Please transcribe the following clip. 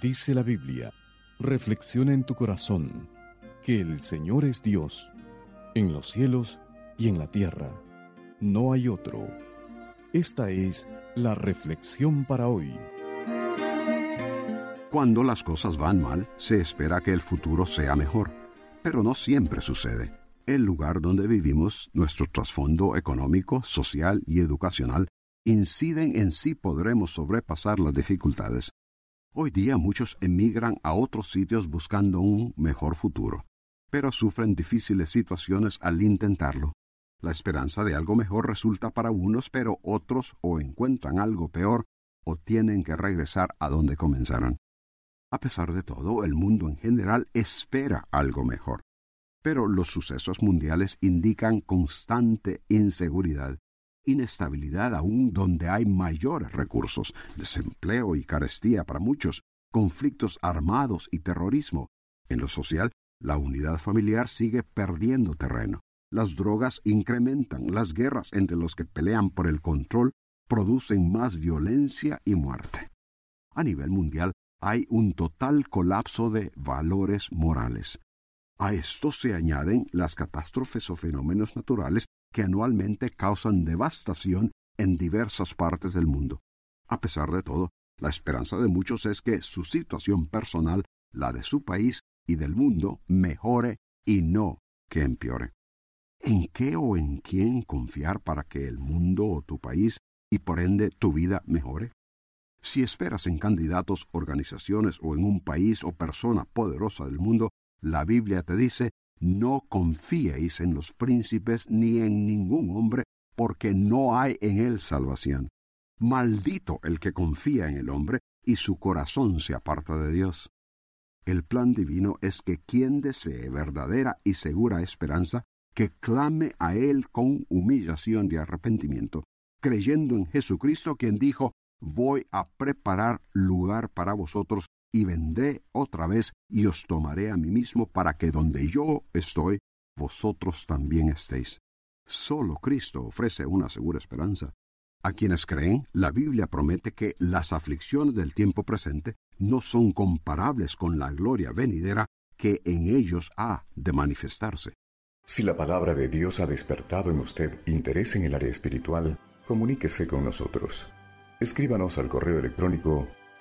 Dice la Biblia, reflexiona en tu corazón que el Señor es Dios, en los cielos y en la tierra. No hay otro. Esta es la reflexión para hoy. Cuando las cosas van mal, se espera que el futuro sea mejor, pero no siempre sucede. El lugar donde vivimos, nuestro trasfondo económico, social y educacional inciden en si podremos sobrepasar las dificultades. Hoy día muchos emigran a otros sitios buscando un mejor futuro, pero sufren difíciles situaciones al intentarlo. La esperanza de algo mejor resulta para unos, pero otros o encuentran algo peor o tienen que regresar a donde comenzaron. A pesar de todo, el mundo en general espera algo mejor, pero los sucesos mundiales indican constante inseguridad inestabilidad aún donde hay mayores recursos, desempleo y carestía para muchos, conflictos armados y terrorismo. En lo social, la unidad familiar sigue perdiendo terreno. Las drogas incrementan, las guerras entre los que pelean por el control producen más violencia y muerte. A nivel mundial hay un total colapso de valores morales. A esto se añaden las catástrofes o fenómenos naturales que anualmente causan devastación en diversas partes del mundo. A pesar de todo, la esperanza de muchos es que su situación personal, la de su país y del mundo, mejore y no que empeore. ¿En qué o en quién confiar para que el mundo o tu país y por ende tu vida mejore? Si esperas en candidatos, organizaciones o en un país o persona poderosa del mundo, la Biblia te dice no confiéis en los príncipes ni en ningún hombre, porque no hay en él salvación. Maldito el que confía en el hombre y su corazón se aparta de Dios. El plan divino es que quien desee verdadera y segura esperanza, que clame a Él con humillación y arrepentimiento, creyendo en Jesucristo quien dijo, voy a preparar lugar para vosotros y vendré otra vez y os tomaré a mí mismo para que donde yo estoy, vosotros también estéis. Solo Cristo ofrece una segura esperanza. A quienes creen, la Biblia promete que las aflicciones del tiempo presente no son comparables con la gloria venidera que en ellos ha de manifestarse. Si la palabra de Dios ha despertado en usted interés en el área espiritual, comuníquese con nosotros. Escríbanos al correo electrónico